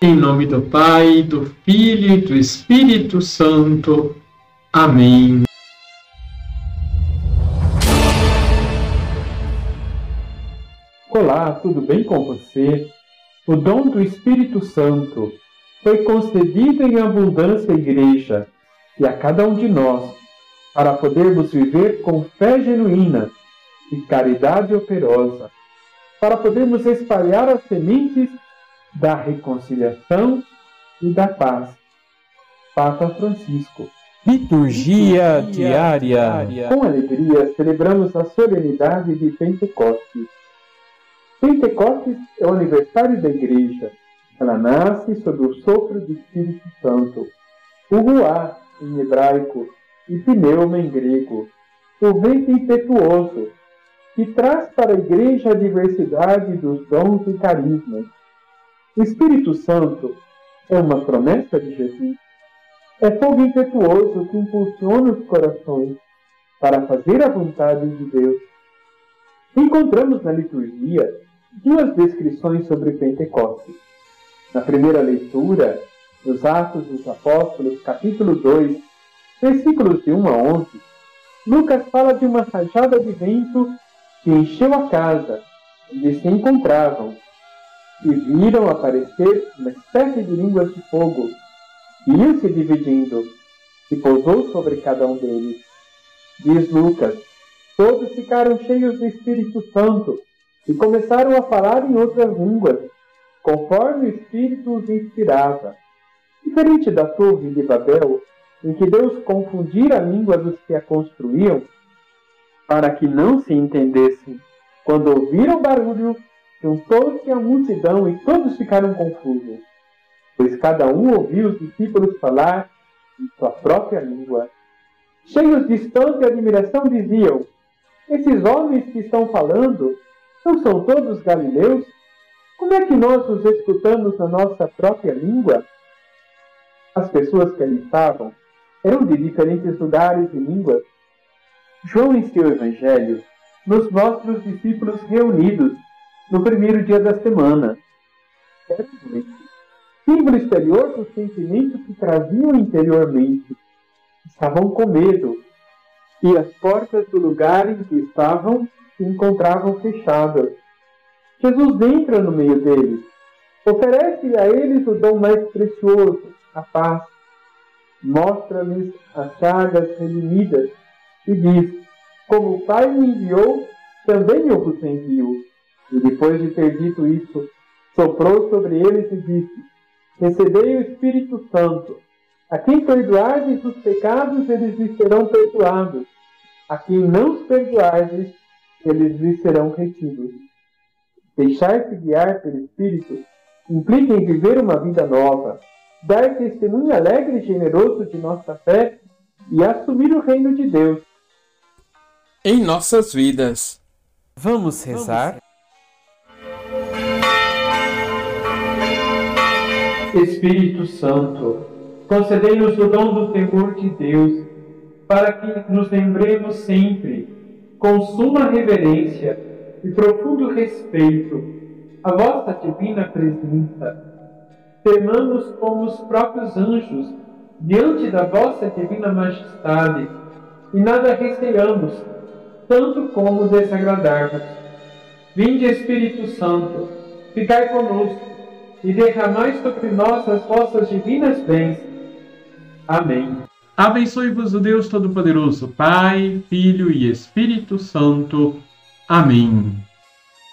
Em nome do Pai, do Filho e do Espírito Santo. Amém. Olá, tudo bem com você? O dom do Espírito Santo foi concedido em abundância à Igreja e a cada um de nós, para podermos viver com fé genuína e caridade operosa, para podermos espalhar as sementes da reconciliação e da paz. Papa Francisco. Liturgia, diária. Com alegria celebramos a solenidade de Pentecostes. Pentecostes é o aniversário da Igreja. Ela nasce sob o sopro do Espírito Santo. O Ruá, em hebraico, e Pneuma, em grego. O vento impetuoso, que traz para a Igreja a diversidade dos dons e carismas o Espírito Santo é uma promessa de Jesus. É fogo impetuoso que impulsiona os corações para fazer a vontade de Deus. Encontramos na liturgia duas descrições sobre Pentecostes. Na primeira leitura, nos Atos dos Apóstolos, capítulo 2, versículos de 1 a 11, Lucas fala de uma rajada de vento que encheu a casa onde se encontravam e viram aparecer uma espécie de línguas de fogo, que iam se dividindo, e pousou sobre cada um deles. Diz Lucas: Todos ficaram cheios do Espírito Santo e começaram a falar em outras línguas, conforme o Espírito os inspirava. Diferente da Torre de Babel, em que Deus confundira a língua dos que a construíam, para que não se entendessem, quando ouviram o barulho, Juntou-se a multidão e todos ficaram confusos, pois cada um ouviu os discípulos falar em sua própria língua. Cheios de espanto e admiração, diziam: Esses homens que estão falando não são todos galileus? Como é que nós os escutamos na nossa própria língua? As pessoas que ali estavam eram de diferentes lugares e línguas. João, em seu Evangelho, nos mostra os discípulos reunidos no primeiro dia da semana. Símbolo exterior dos sentimentos que traziam interiormente. Estavam com medo, e as portas do lugar em que estavam se encontravam fechadas. Jesus entra no meio deles, oferece a eles o dom mais precioso, a paz. Mostra-lhes as chagas redimidas e diz: Como o Pai me enviou, também eu vos envio. E depois de ter dito isso, soprou sobre eles e disse: Recebei o Espírito Santo. A quem perdoardes os pecados, eles lhes serão perdoados. A quem não os perdoardes, eles lhes serão retidos. Deixar-se guiar pelo Espírito implica em viver uma vida nova, dar testemunho alegre e generoso de nossa fé e assumir o reino de Deus. Em nossas vidas. Vamos rezar? Espírito Santo, concedei-nos o dom do temor de Deus, para que nos lembremos sempre, com suma reverência e profundo respeito, a vossa divina presença. Temamos como os próprios anjos diante da vossa divina majestade e nada receiamos, tanto como desagradarmos. Vinde, Espírito Santo, ficai conosco e derramai sobre nós as vossas divinas bênçãos. Amém. Abençoe-vos o Deus Todo-Poderoso, Pai, Filho e Espírito Santo. Amém.